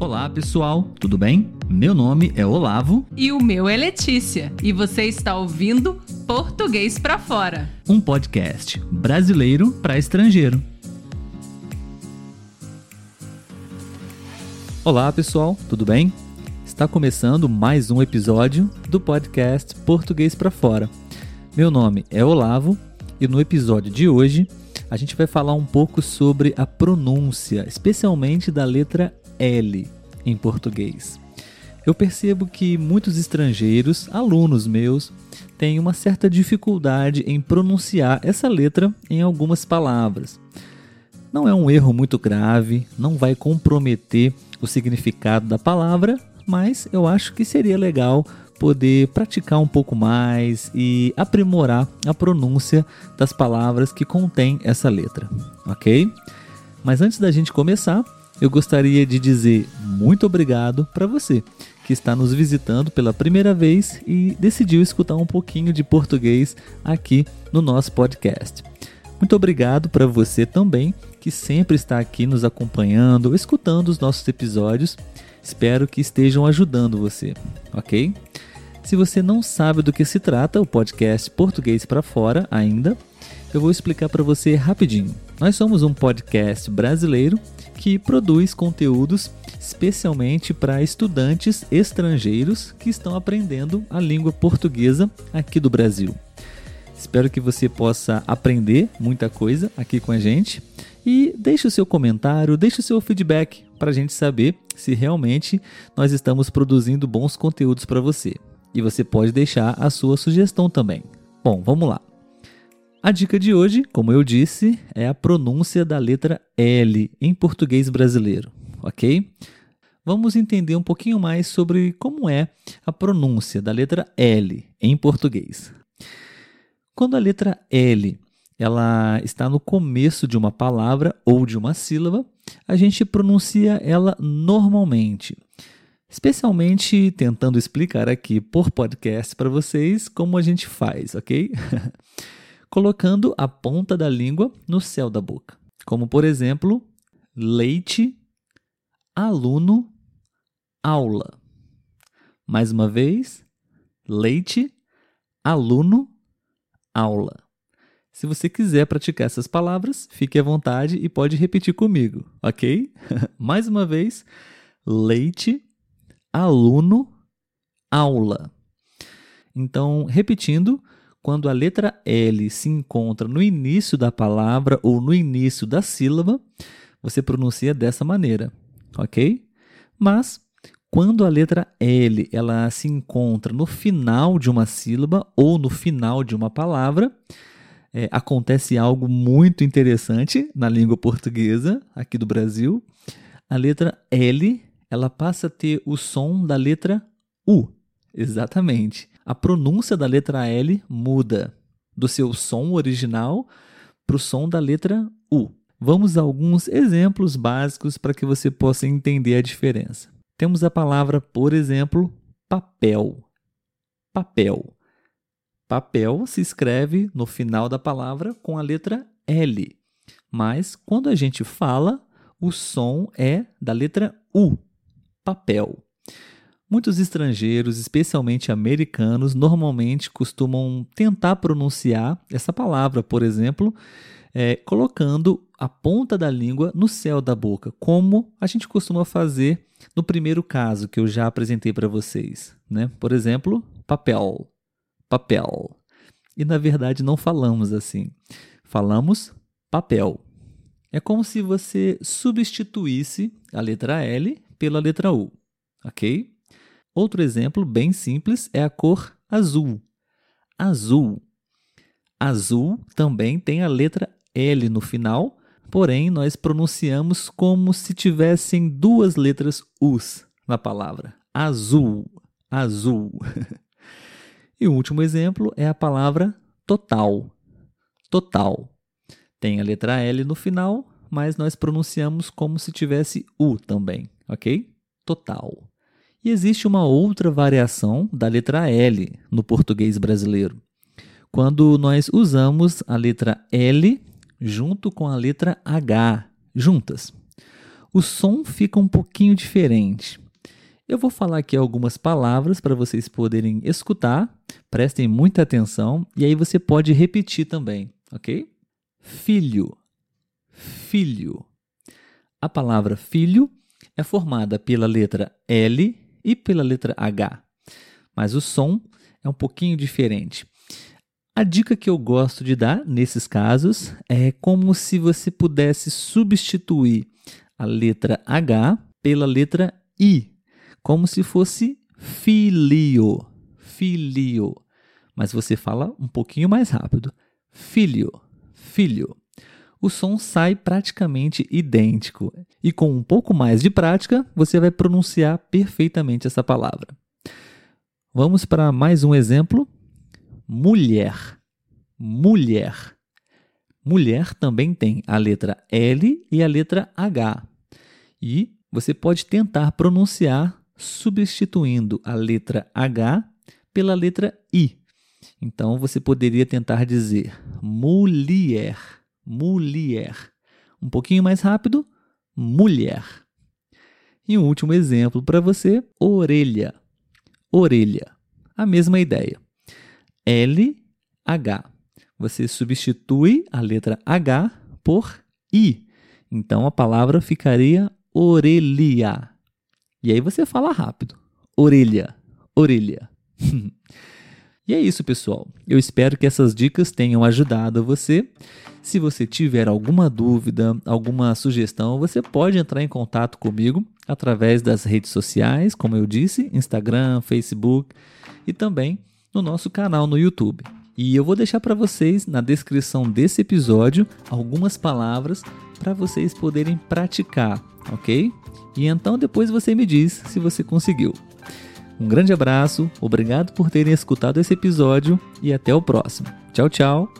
Olá pessoal, tudo bem? Meu nome é Olavo e o meu é Letícia e você está ouvindo Português para Fora um podcast brasileiro para estrangeiro. Olá pessoal, tudo bem? Está começando mais um episódio do podcast Português para Fora. Meu nome é Olavo e no episódio de hoje a gente vai falar um pouco sobre a pronúncia, especialmente da letra L em português. Eu percebo que muitos estrangeiros, alunos meus, têm uma certa dificuldade em pronunciar essa letra em algumas palavras. Não é um erro muito grave, não vai comprometer o significado da palavra, mas eu acho que seria legal poder praticar um pouco mais e aprimorar a pronúncia das palavras que contém essa letra, ok? Mas antes da gente começar, eu gostaria de dizer muito obrigado para você que está nos visitando pela primeira vez e decidiu escutar um pouquinho de português aqui no nosso podcast. Muito obrigado para você também que sempre está aqui nos acompanhando, escutando os nossos episódios. Espero que estejam ajudando você, ok? Se você não sabe do que se trata o podcast Português para Fora ainda, eu vou explicar para você rapidinho. Nós somos um podcast brasileiro que produz conteúdos especialmente para estudantes estrangeiros que estão aprendendo a língua portuguesa aqui do Brasil. Espero que você possa aprender muita coisa aqui com a gente e deixe o seu comentário, deixe o seu feedback para a gente saber se realmente nós estamos produzindo bons conteúdos para você. E você pode deixar a sua sugestão também. Bom, vamos lá. A dica de hoje, como eu disse, é a pronúncia da letra L em português brasileiro, ok? Vamos entender um pouquinho mais sobre como é a pronúncia da letra L em português. Quando a letra L ela está no começo de uma palavra ou de uma sílaba, a gente pronuncia ela normalmente. Especialmente tentando explicar aqui por podcast para vocês como a gente faz, ok? colocando a ponta da língua no céu da boca. Como, por exemplo, leite, aluno, aula. Mais uma vez, leite, aluno, aula. Se você quiser praticar essas palavras, fique à vontade e pode repetir comigo, ok? Mais uma vez, leite, aluno, aula. Então, repetindo, quando a letra L se encontra no início da palavra ou no início da sílaba, você pronuncia dessa maneira, ok? Mas quando a letra L ela se encontra no final de uma sílaba ou no final de uma palavra, é, acontece algo muito interessante na língua portuguesa aqui do Brasil. A letra L ela passa a ter o som da letra U. Exatamente a pronúncia da letra L muda do seu som original para o som da letra U. Vamos a alguns exemplos básicos para que você possa entender a diferença. Temos a palavra, por exemplo, papel. Papel. Papel se escreve no final da palavra com a letra L, mas quando a gente fala, o som é da letra U. Papel. Muitos estrangeiros, especialmente americanos, normalmente costumam tentar pronunciar essa palavra, por exemplo, é, colocando a ponta da língua no céu da boca, como a gente costuma fazer no primeiro caso que eu já apresentei para vocês. Né? Por exemplo, papel, papel. E na verdade não falamos assim. Falamos papel. É como se você substituísse a letra L pela letra U, ok? Outro exemplo bem simples é a cor azul. Azul. Azul também tem a letra L no final, porém nós pronunciamos como se tivessem duas letras U's na palavra. Azul. Azul. e o último exemplo é a palavra total. Total. Tem a letra L no final, mas nós pronunciamos como se tivesse U também, ok? Total. E existe uma outra variação da letra L no português brasileiro, quando nós usamos a letra L junto com a letra H juntas. o som fica um pouquinho diferente. Eu vou falar aqui algumas palavras para vocês poderem escutar, prestem muita atenção e aí você pode repetir também, ok? Filho, filho. A palavra filho é formada pela letra L e pela letra H, mas o som é um pouquinho diferente. A dica que eu gosto de dar nesses casos é como se você pudesse substituir a letra H pela letra I, como se fosse filio, filio. Mas você fala um pouquinho mais rápido. Filho, filho. O som sai praticamente idêntico e com um pouco mais de prática você vai pronunciar perfeitamente essa palavra. Vamos para mais um exemplo mulher. Mulher. Mulher também tem a letra L e a letra H. E você pode tentar pronunciar substituindo a letra H pela letra I. Então você poderia tentar dizer mulher, mulher. Um pouquinho mais rápido, mulher. E um último exemplo para você: orelha, orelha. A mesma ideia. L, H. Você substitui a letra H por I. Então a palavra ficaria orelha. E aí você fala rápido. Orelha, orelha. e é isso, pessoal. Eu espero que essas dicas tenham ajudado você. Se você tiver alguma dúvida, alguma sugestão, você pode entrar em contato comigo através das redes sociais, como eu disse, Instagram, Facebook e também no nosso canal no YouTube. E eu vou deixar para vocês na descrição desse episódio algumas palavras para vocês poderem praticar, ok? E então depois você me diz se você conseguiu. Um grande abraço, obrigado por terem escutado esse episódio e até o próximo. Tchau, tchau.